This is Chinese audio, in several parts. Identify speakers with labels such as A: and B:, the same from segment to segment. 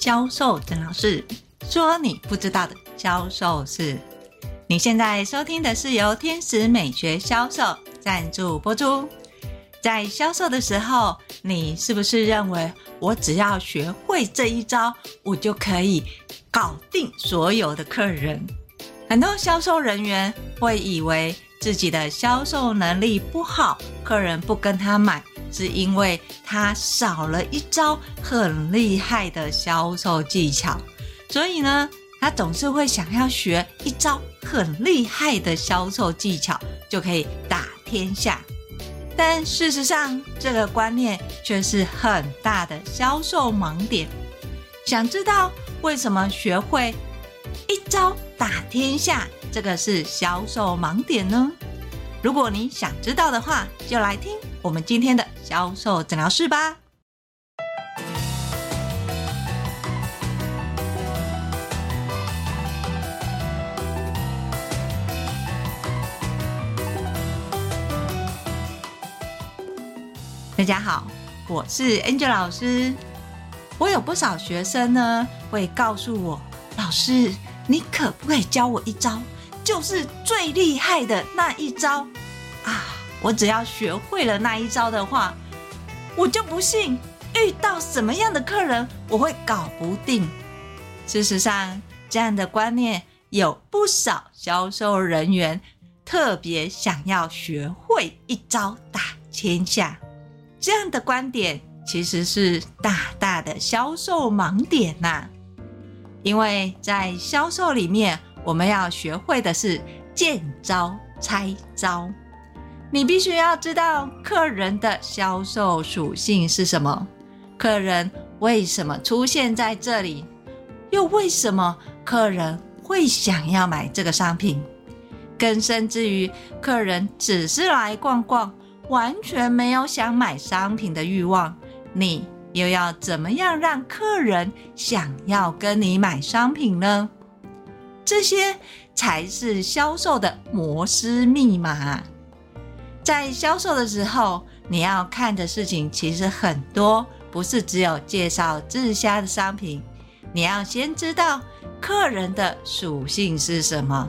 A: 销售郑老师说：“你不知道的销售是。”你现在收听的是由天使美学销售赞助播出。在销售的时候，你是不是认为我只要学会这一招，我就可以搞定所有的客人？很多销售人员会以为自己的销售能力不好，客人不跟他买。是因为他少了一招很厉害的销售技巧，所以呢，他总是会想要学一招很厉害的销售技巧，就可以打天下。但事实上，这个观念却是很大的销售盲点。想知道为什么学会一招打天下，这个是销售盲点呢？如果你想知道的话，就来听我们今天的销售诊疗室吧。大家好，我是 Angel 老师。我有不少学生呢，会告诉我：“老师，你可不可以教我一招？”就是最厉害的那一招啊！我只要学会了那一招的话，我就不信遇到什么样的客人我会搞不定。事实上，这样的观念有不少销售人员特别想要学会一招打天下。这样的观点其实是大大的销售盲点呐，因为在销售里面。我们要学会的是见招拆招。你必须要知道客人的销售属性是什么，客人为什么出现在这里，又为什么客人会想要买这个商品，更甚至于客人只是来逛逛，完全没有想买商品的欲望，你又要怎么样让客人想要跟你买商品呢？这些才是销售的摩斯密码。在销售的时候，你要看的事情其实很多，不是只有介绍自家的商品。你要先知道客人的属性是什么。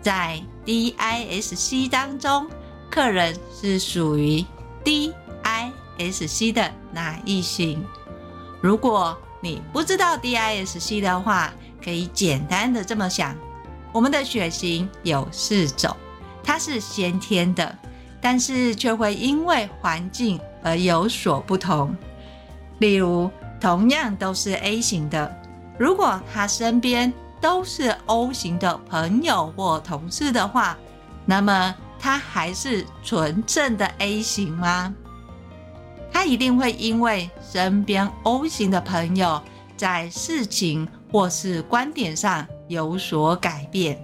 A: 在 DISC 当中，客人是属于 DISC 的哪一型？如果你不知道 DISC 的话，可以简单的这么想，我们的血型有四种，它是先天的，但是却会因为环境而有所不同。例如，同样都是 A 型的，如果他身边都是 O 型的朋友或同事的话，那么他还是纯正的 A 型吗？他一定会因为身边 O 型的朋友在事情。或是观点上有所改变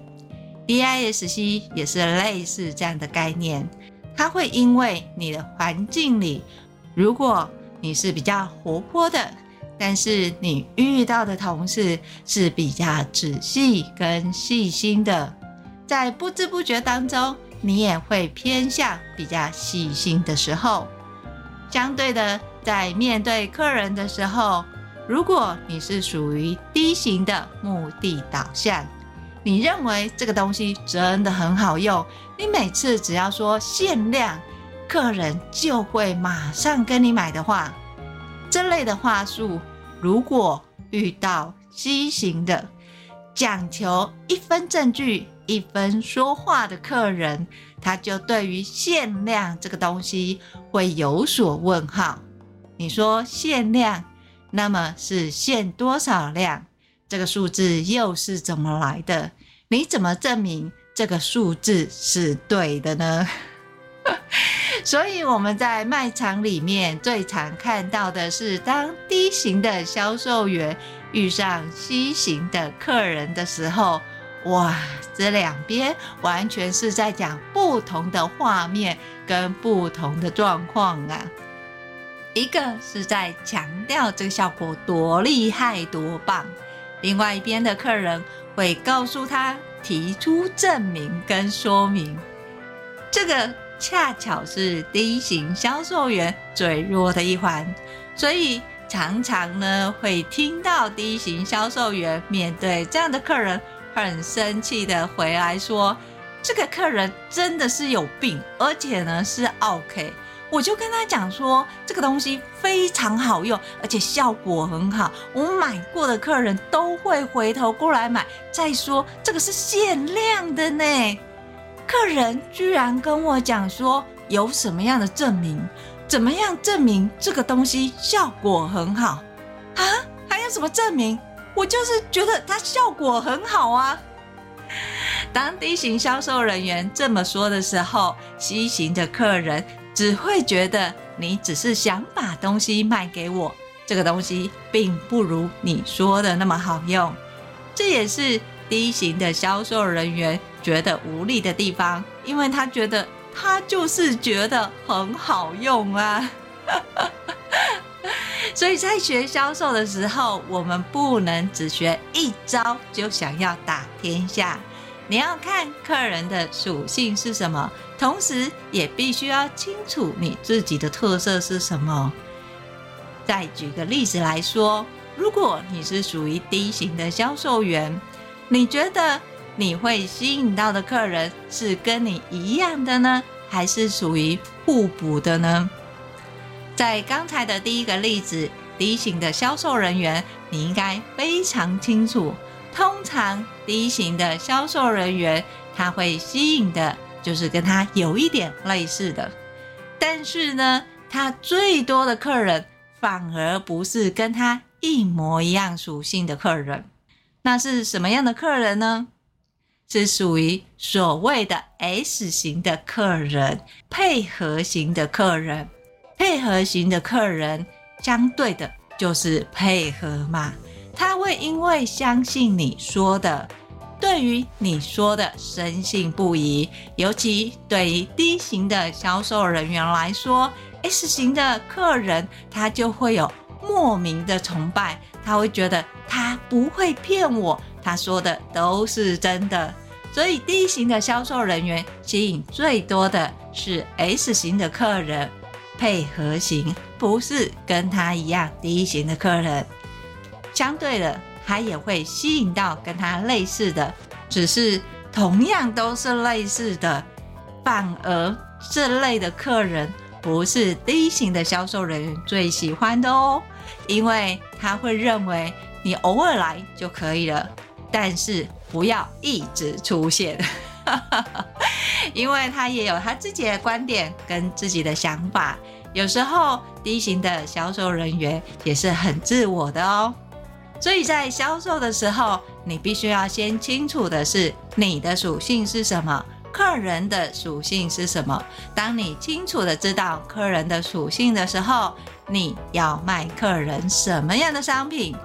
A: ，DISC 也是类似这样的概念。它会因为你的环境里，如果你是比较活泼的，但是你遇到的同事是比较仔细跟细心的，在不知不觉当中，你也会偏向比较细心的时候。相对的，在面对客人的时候。如果你是属于 D 型的目的导向，你认为这个东西真的很好用，你每次只要说限量，客人就会马上跟你买的话，这类的话术，如果遇到 C 型的讲求一分证据一分说话的客人，他就对于限量这个东西会有所问号。你说限量？那么是限多少量？这个数字又是怎么来的？你怎么证明这个数字是对的呢？所以我们在卖场里面最常看到的是，当 D 型的销售员遇上 C 型的客人的时候，哇，这两边完全是在讲不同的画面跟不同的状况啊。一个是在强调这个效果多厉害多棒，另外一边的客人会告诉他提出证明跟说明，这个恰巧是 D 型销售员最弱的一环，所以常常呢会听到 D 型销售员面对这样的客人，很生气的回来说：“这个客人真的是有病，而且呢是 OK。”我就跟他讲说，这个东西非常好用，而且效果很好，我买过的客人都会回头过来买。再说，这个是限量的呢。客人居然跟我讲说，有什么样的证明？怎么样证明这个东西效果很好啊？还有什么证明？我就是觉得它效果很好啊。当 D 型销售人员这么说的时候，C 型的客人。只会觉得你只是想把东西卖给我，这个东西并不如你说的那么好用。这也是 D 型的销售人员觉得无力的地方，因为他觉得他就是觉得很好用啊。所以在学销售的时候，我们不能只学一招就想要打天下。你要看客人的属性是什么，同时也必须要清楚你自己的特色是什么。再举个例子来说，如果你是属于 D 型的销售员，你觉得你会吸引到的客人是跟你一样的呢，还是属于互补的呢？在刚才的第一个例子，D 型的销售人员，你应该非常清楚。通常 D 型的销售人员，他会吸引的就是跟他有一点类似的，但是呢，他最多的客人反而不是跟他一模一样属性的客人，那是什么样的客人呢？是属于所谓的 S 型的客人，配合型的客人，配合型的客人相对的就是配合嘛。他会因为相信你说的，对于你说的深信不疑。尤其对于 D 型的销售人员来说，S 型的客人他就会有莫名的崇拜，他会觉得他不会骗我，他说的都是真的。所以 D 型的销售人员吸引最多的是 S 型的客人，配合型不是跟他一样 D 型的客人。相对的，他也会吸引到跟他类似的，只是同样都是类似的，反而这类的客人不是 D 型的销售人员最喜欢的哦，因为他会认为你偶尔来就可以了，但是不要一直出现，因为他也有他自己的观点跟自己的想法，有时候 D 型的销售人员也是很自我的哦。所以在销售的时候，你必须要先清楚的是你的属性是什么，客人的属性是什么。当你清楚的知道客人的属性的时候，你要卖客人什么样的商品？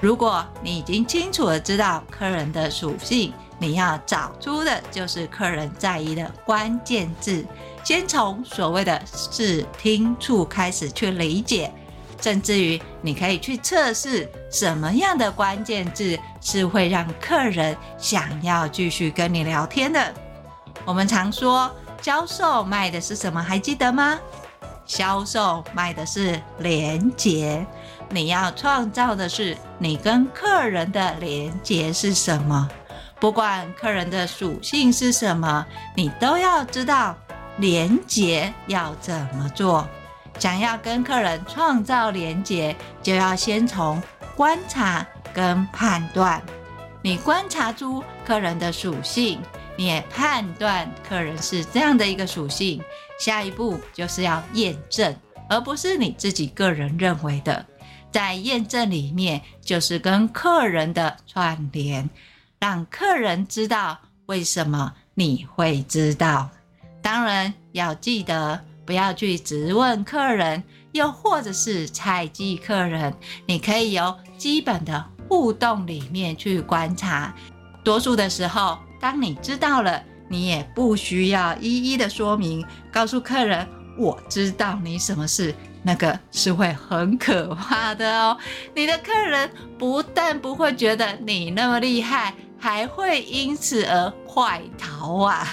A: 如果你已经清楚的知道客人的属性，你要找出的就是客人在意的关键字，先从所谓的视听触开始去理解。甚至于，你可以去测试什么样的关键字是会让客人想要继续跟你聊天的。我们常说，销售卖的是什么？还记得吗？销售卖的是连接。你要创造的是你跟客人的连接是什么？不管客人的属性是什么，你都要知道连接要怎么做。想要跟客人创造连结，就要先从观察跟判断。你观察出客人的属性，你也判断客人是这样的一个属性。下一步就是要验证，而不是你自己个人认为的。在验证里面，就是跟客人的串联，让客人知道为什么你会知道。当然要记得。不要去质问客人，又或者是猜忌客人。你可以由基本的互动里面去观察。多数的时候，当你知道了，你也不需要一一的说明，告诉客人我知道你什么事，那个是会很可怕的哦。你的客人不但不会觉得你那么厉害，还会因此而坏逃啊。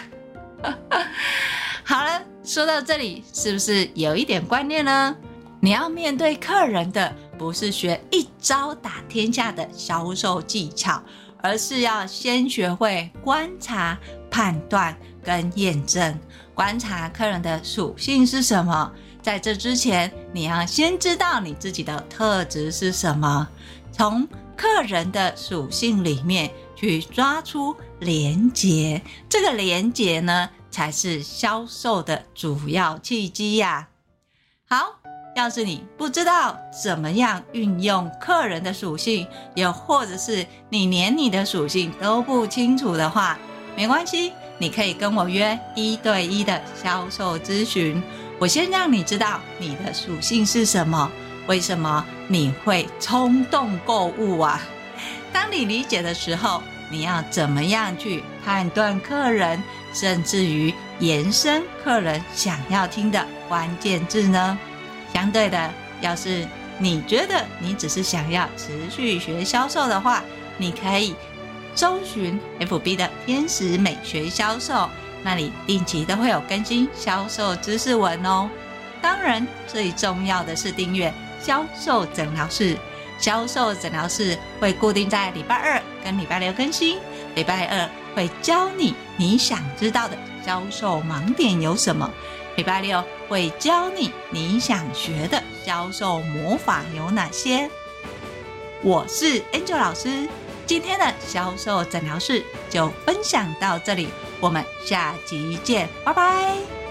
A: 说到这里，是不是有一点观念呢？你要面对客人的不是学一招打天下的销售技巧，而是要先学会观察、判断跟验证。观察客人的属性是什么？在这之前，你要先知道你自己的特质是什么，从客人的属性里面去抓出连结。这个连结呢，才是销售的主要契机呀。好。要是你不知道怎么样运用客人的属性，又或者是你连你的属性都不清楚的话，没关系，你可以跟我约一对一的销售咨询。我先让你知道你的属性是什么，为什么你会冲动购物啊？当你理解的时候，你要怎么样去判断客人，甚至于延伸客人想要听的关键字呢？相对的，要是你觉得你只是想要持续学销售的话，你可以搜寻 FB 的天使美学销售，那里定期都会有更新销售知识文哦。当然，最重要的是订阅销售诊疗室。销售诊疗室会固定在礼拜二跟礼拜六更新，礼拜二会教你你想知道的销售盲点有什么。礼拜六会教你你想学的销售魔法有哪些。我是 Angel 老师，今天的销售诊疗室就分享到这里，我们下集见，拜拜。